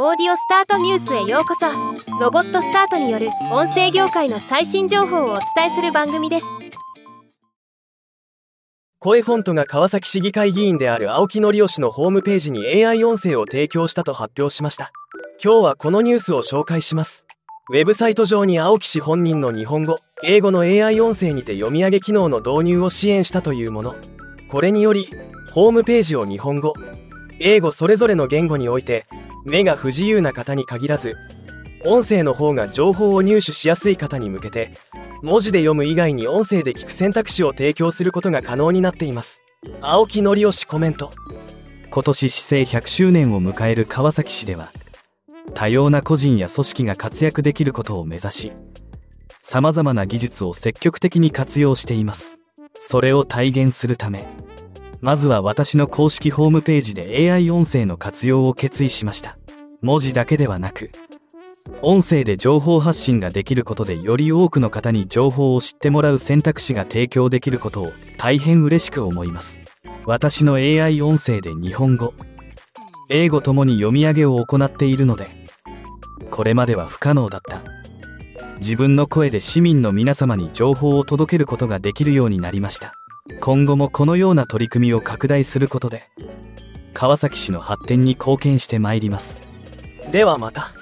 オーディオスタートニュースへようこそ。ロボットスタートによる音声業界の最新情報をお伝えする番組です。声フォントが川崎市議会議員である青木則義のホームページに AI 音声を提供したと発表しました。今日はこのニュースを紹介します。ウェブサイト上に青木氏本人の日本語英語の AI 音声にて読み上げ機能の導入を支援したというもの。これによりホームページを日本語英語それぞれの言語において目が不自由な方に限らず音声の方が情報を入手しやすい方に向けて文字で読む以外に音声で聞く選択肢を提供することが可能になっています。青木則義コメント。今年市政100周年を迎える川崎市では多様な個人や組織が活躍できることを目指しさまざまな技術を積極的に活用しています。それを体現するためまずは私の公式ホームページで AI 音声の活用を決意しました。文字だけではなく音声で情報発信ができることでより多くの方に情報を知ってもらう選択肢が提供できることを大変嬉しく思います。私の AI 音声で日本語英語ともに読み上げを行っているのでこれまでは不可能だった。自分の声で市民の皆様に情報を届けることができるようになりました。今後もこのような取り組みを拡大することで川崎市の発展に貢献してまいります。ではまた。